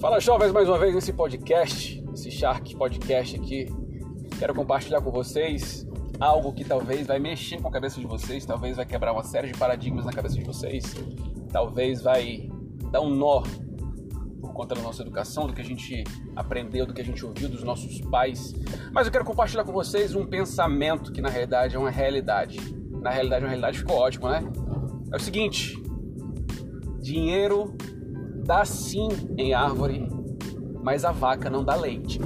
Fala jovens, mais uma vez nesse podcast, esse Shark Podcast aqui. Quero compartilhar com vocês algo que talvez vai mexer com a cabeça de vocês, talvez vai quebrar uma série de paradigmas na cabeça de vocês, talvez vai dar um nó por conta da nossa educação, do que a gente aprendeu, do que a gente ouviu dos nossos pais. Mas eu quero compartilhar com vocês um pensamento que na realidade é uma realidade. Na realidade, uma realidade ficou ótimo, né? É o seguinte: dinheiro dá sim em árvore, mas a vaca não dá leite.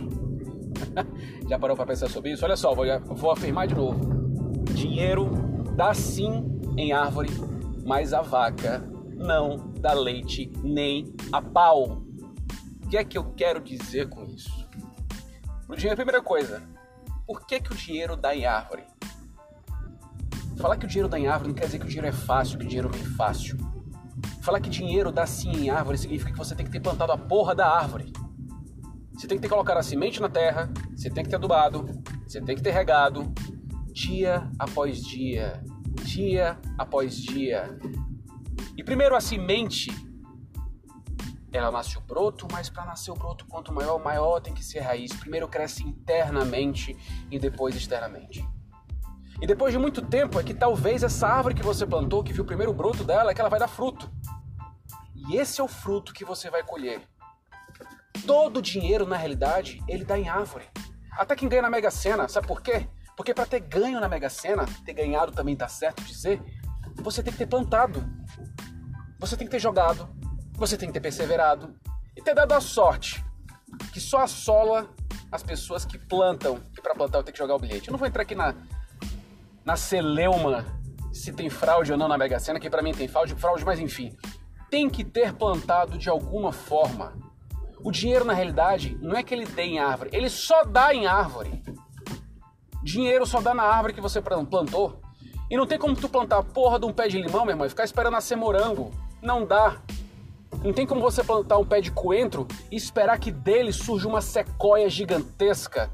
Já parou para pensar sobre isso? Olha só, vou, vou afirmar de novo. Dinheiro dá sim em árvore, mas a vaca não dá leite nem a pau. O que é que eu quero dizer com isso? O dinheiro, primeira coisa, por que, que o dinheiro dá em árvore? Falar que o dinheiro dá em árvore não quer dizer que o dinheiro é fácil, que o dinheiro vem fácil. Falar que dinheiro dá sim em árvore significa que você tem que ter plantado a porra da árvore. Você tem que ter colocado a semente na terra, você tem que ter adubado, você tem que ter regado, dia após dia, dia após dia. E primeiro a semente, ela nasce o broto, mas para nascer o broto, quanto maior, maior tem que ser a raiz. Primeiro cresce internamente e depois externamente. E depois de muito tempo é que talvez essa árvore que você plantou, que viu o primeiro broto dela, é que ela vai dar fruto. Esse é o fruto que você vai colher. Todo dinheiro, na realidade, ele dá em árvore. Até quem ganha na Mega Sena, sabe por quê? Porque para ter ganho na Mega Sena, ter ganhado também tá certo dizer, você tem que ter plantado. Você tem que ter jogado, você tem que ter perseverado e ter dado a sorte que só assola as pessoas que plantam. E para plantar eu tenho que jogar o bilhete. Eu não vou entrar aqui na na celeuma se tem fraude ou não na Mega Sena, que para mim tem fraude, fraude, mas enfim tem que ter plantado de alguma forma. O dinheiro, na realidade, não é que ele dê em árvore, ele só dá em árvore. Dinheiro só dá na árvore que você plantou. E não tem como tu plantar a porra de um pé de limão, meu irmão, e ficar esperando nascer morango. Não dá. Não tem como você plantar um pé de coentro e esperar que dele surja uma sequoia gigantesca.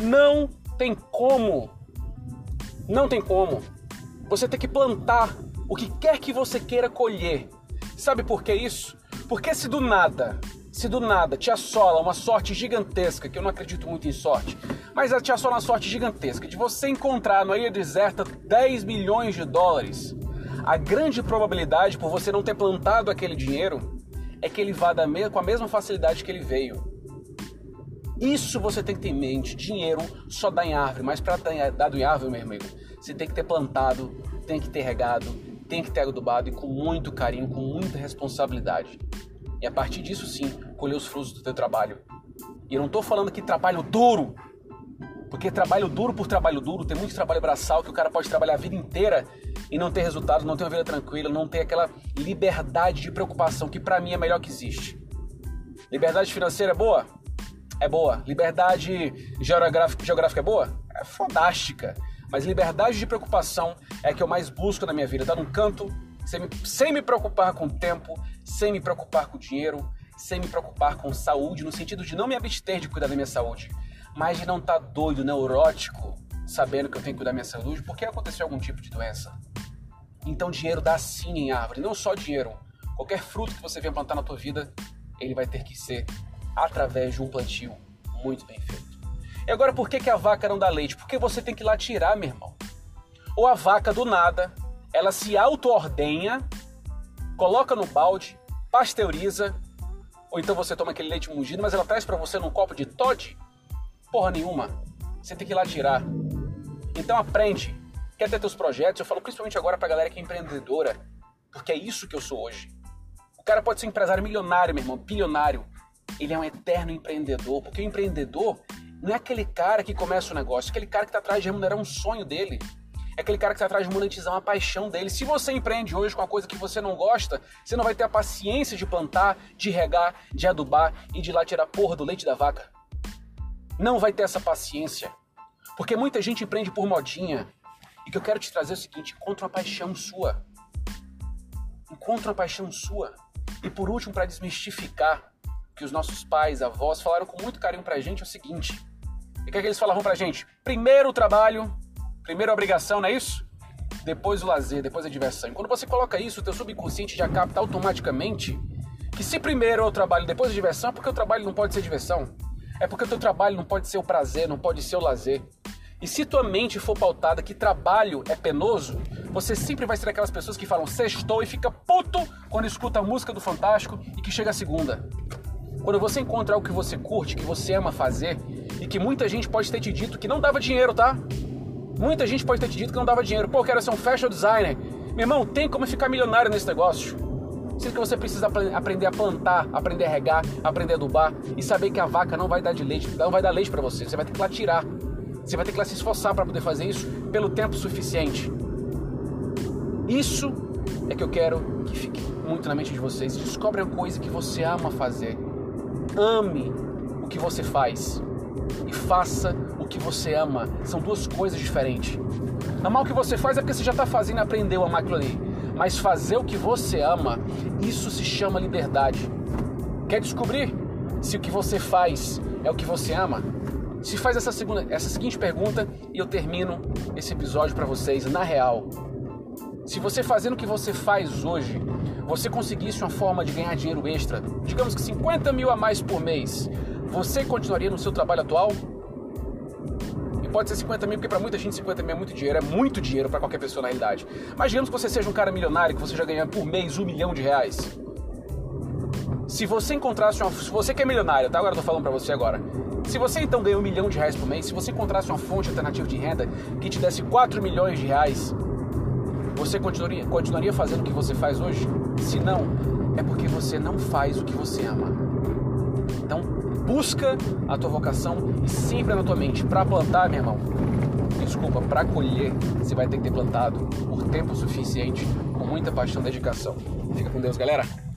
Não tem como. Não tem como. Você tem que plantar o que quer que você queira colher. Sabe por que isso? Porque se do nada, se do nada te assola uma sorte gigantesca, que eu não acredito muito em sorte, mas te assola uma sorte gigantesca de você encontrar na ilha deserta 10 milhões de dólares, a grande probabilidade por você não ter plantado aquele dinheiro é que ele vá com a mesma facilidade que ele veio. Isso você tem que ter em mente. Dinheiro só dá em árvore, mas para dar em árvore, meu amigo, você tem que ter plantado, tem que ter regado, tem que ter adubado e com muito carinho, com muita responsabilidade. E a partir disso, sim, colher os frutos do teu trabalho. E eu não estou falando que trabalho duro, porque trabalho duro por trabalho duro, tem muito trabalho braçal que o cara pode trabalhar a vida inteira e não ter resultado, não ter uma vida tranquila, não ter aquela liberdade de preocupação que para mim é melhor que existe. Liberdade financeira é boa? É boa. Liberdade geográfica, geográfica é boa? É fodástica. Mas liberdade de preocupação é a que eu mais busco na minha vida. Tá num canto, sem me, sem me preocupar com o tempo, sem me preocupar com o dinheiro, sem me preocupar com saúde, no sentido de não me abster de cuidar da minha saúde, mas de não estar tá doido, neurótico, sabendo que eu tenho que cuidar da minha saúde porque aconteceu algum tipo de doença. Então dinheiro dá sim em árvore, não só dinheiro. Qualquer fruto que você venha plantar na tua vida, ele vai ter que ser através de um plantio muito bem feito. E agora, por que, que a vaca não dá leite? Porque você tem que ir lá tirar, meu irmão. Ou a vaca, do nada, ela se auto-ordenha, coloca no balde, pasteuriza, ou então você toma aquele leite mungido, mas ela traz para você num copo de Todd? Porra nenhuma. Você tem que ir lá tirar. Então aprende. Quer ter teus projetos? Eu falo principalmente agora pra galera que é empreendedora, porque é isso que eu sou hoje. O cara pode ser empresário milionário, meu irmão, bilionário. Ele é um eterno empreendedor, porque o empreendedor, não é aquele cara que começa o negócio, é aquele cara que está atrás de remunerar um sonho dele. É aquele cara que está atrás de monetizar uma paixão dele. Se você empreende hoje com uma coisa que você não gosta, você não vai ter a paciência de plantar, de regar, de adubar e de ir lá tirar porra do leite da vaca. Não vai ter essa paciência. Porque muita gente empreende por modinha. E que eu quero te trazer é o seguinte: encontra uma paixão sua. Encontra uma paixão sua. E por último, para desmistificar que os nossos pais, avós falaram com muito carinho pra gente é o seguinte: e o que, é que eles falavam pra gente? Primeiro o trabalho, primeiro a obrigação, não é isso? Depois o lazer, depois a diversão. E quando você coloca isso, o teu subconsciente já capta automaticamente que se primeiro eu trabalho depois a diversão, é porque o trabalho não pode ser diversão. É porque o teu trabalho não pode ser o prazer, não pode ser o lazer. E se tua mente for pautada que trabalho é penoso, você sempre vai ser aquelas pessoas que falam sextou e fica puto quando escuta a música do Fantástico e que chega a segunda. Quando você encontra algo que você curte, que você ama fazer e que muita gente pode ter te dito que não dava dinheiro, tá? Muita gente pode ter te dito que não dava dinheiro. Pô, quero ser um fashion designer. Meu irmão, tem como ficar milionário nesse negócio. Sendo que você precisa aprender a plantar, aprender a regar, aprender a adubar e saber que a vaca não vai dar de leite, não vai dar leite para você. Você vai ter que lá tirar. Você vai ter que lá se esforçar para poder fazer isso pelo tempo suficiente. Isso é que eu quero que fique muito na mente de vocês. Descobre a coisa que você ama fazer. Ame o que você faz e faça o que você ama. São duas coisas diferentes. Amar o que você faz é porque você já está fazendo e aprendeu a amar aquilo ali. Mas fazer o que você ama, isso se chama liberdade. Quer descobrir se o que você faz é o que você ama? Se faz essa, segunda, essa seguinte pergunta e eu termino esse episódio para vocês na real. Se você fazendo o que você faz hoje, você conseguisse uma forma de ganhar dinheiro extra, digamos que 50 mil a mais por mês, você continuaria no seu trabalho atual? E pode ser 50 mil, porque para muita gente 50 mil é muito dinheiro, é muito dinheiro para qualquer pessoa na realidade. Mas digamos que você seja um cara milionário, que você já ganha por mês um milhão de reais. Se você encontrasse uma. Se você que é milionário, tá? Agora eu tô falando pra você agora. Se você então ganha um milhão de reais por mês, se você encontrasse uma fonte alternativa de renda que te desse 4 milhões de reais, você continuaria, continuaria fazendo o que você faz hoje? Se não, é porque você não faz o que você ama. Então, busca a tua vocação e sempre na tua mente. Para plantar, meu irmão, desculpa, para colher, você vai ter que ter plantado por tempo suficiente, com muita paixão e dedicação. Fica com Deus, galera.